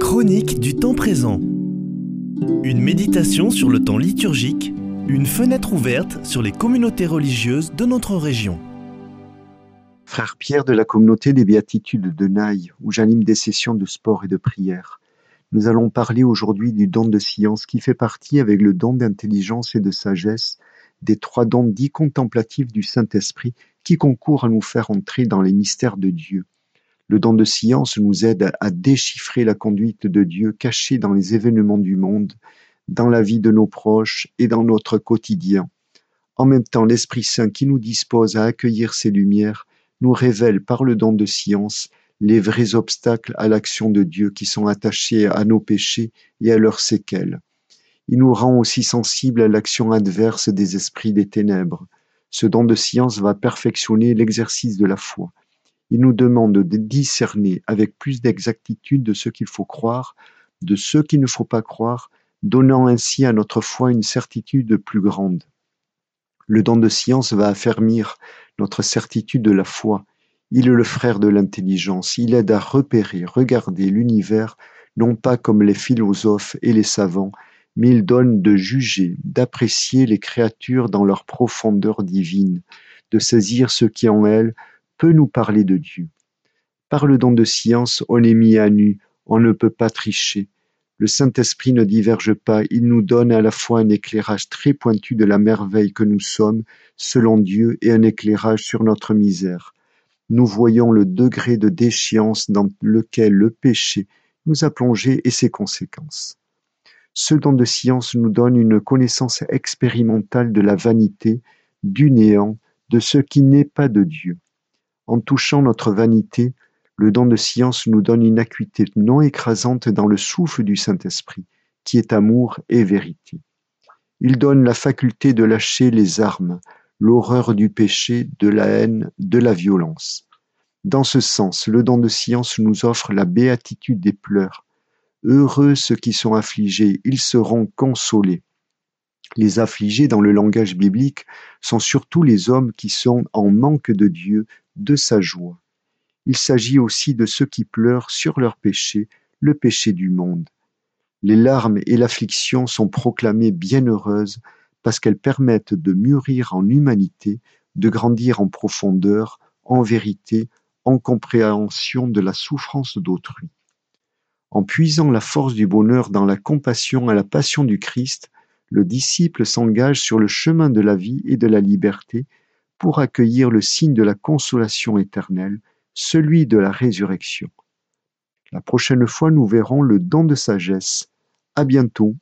Chronique du temps présent. Une méditation sur le temps liturgique, une fenêtre ouverte sur les communautés religieuses de notre région. Frère Pierre de la communauté des Béatitudes de Naï, où j'anime des sessions de sport et de prière. Nous allons parler aujourd'hui du don de science qui fait partie avec le don d'intelligence et de sagesse des trois dons dits contemplatifs du Saint-Esprit qui concourent à nous faire entrer dans les mystères de Dieu. Le don de science nous aide à déchiffrer la conduite de Dieu cachée dans les événements du monde, dans la vie de nos proches et dans notre quotidien. En même temps, l'Esprit Saint qui nous dispose à accueillir ces lumières nous révèle par le don de science les vrais obstacles à l'action de Dieu qui sont attachés à nos péchés et à leurs séquelles. Il nous rend aussi sensibles à l'action adverse des esprits des ténèbres. Ce don de science va perfectionner l'exercice de la foi. Il nous demande de discerner avec plus d'exactitude de ce qu'il faut croire, de ce qu'il ne faut pas croire, donnant ainsi à notre foi une certitude plus grande. Le don de science va affermir notre certitude de la foi. Il est le frère de l'intelligence. Il aide à repérer, regarder l'univers, non pas comme les philosophes et les savants, mais il donne de juger, d'apprécier les créatures dans leur profondeur divine, de saisir ce qui en elles peut nous parler de Dieu. Par le don de science, on est mis à nu, on ne peut pas tricher. Le Saint-Esprit ne diverge pas, il nous donne à la fois un éclairage très pointu de la merveille que nous sommes, selon Dieu, et un éclairage sur notre misère. Nous voyons le degré de déchéance dans lequel le péché nous a plongés et ses conséquences. Ce don de science nous donne une connaissance expérimentale de la vanité, du néant, de ce qui n'est pas de Dieu. En touchant notre vanité, le don de science nous donne une acuité non écrasante dans le souffle du Saint-Esprit, qui est amour et vérité. Il donne la faculté de lâcher les armes, l'horreur du péché, de la haine, de la violence. Dans ce sens, le don de science nous offre la béatitude des pleurs. Heureux ceux qui sont affligés, ils seront consolés. Les affligés dans le langage biblique sont surtout les hommes qui sont en manque de Dieu, de sa joie. Il s'agit aussi de ceux qui pleurent sur leur péché, le péché du monde. Les larmes et l'affliction sont proclamées bienheureuses parce qu'elles permettent de mûrir en humanité, de grandir en profondeur, en vérité, en compréhension de la souffrance d'autrui. En puisant la force du bonheur dans la compassion à la passion du Christ, le disciple s'engage sur le chemin de la vie et de la liberté pour accueillir le signe de la consolation éternelle, celui de la résurrection. La prochaine fois, nous verrons le don de sagesse. À bientôt.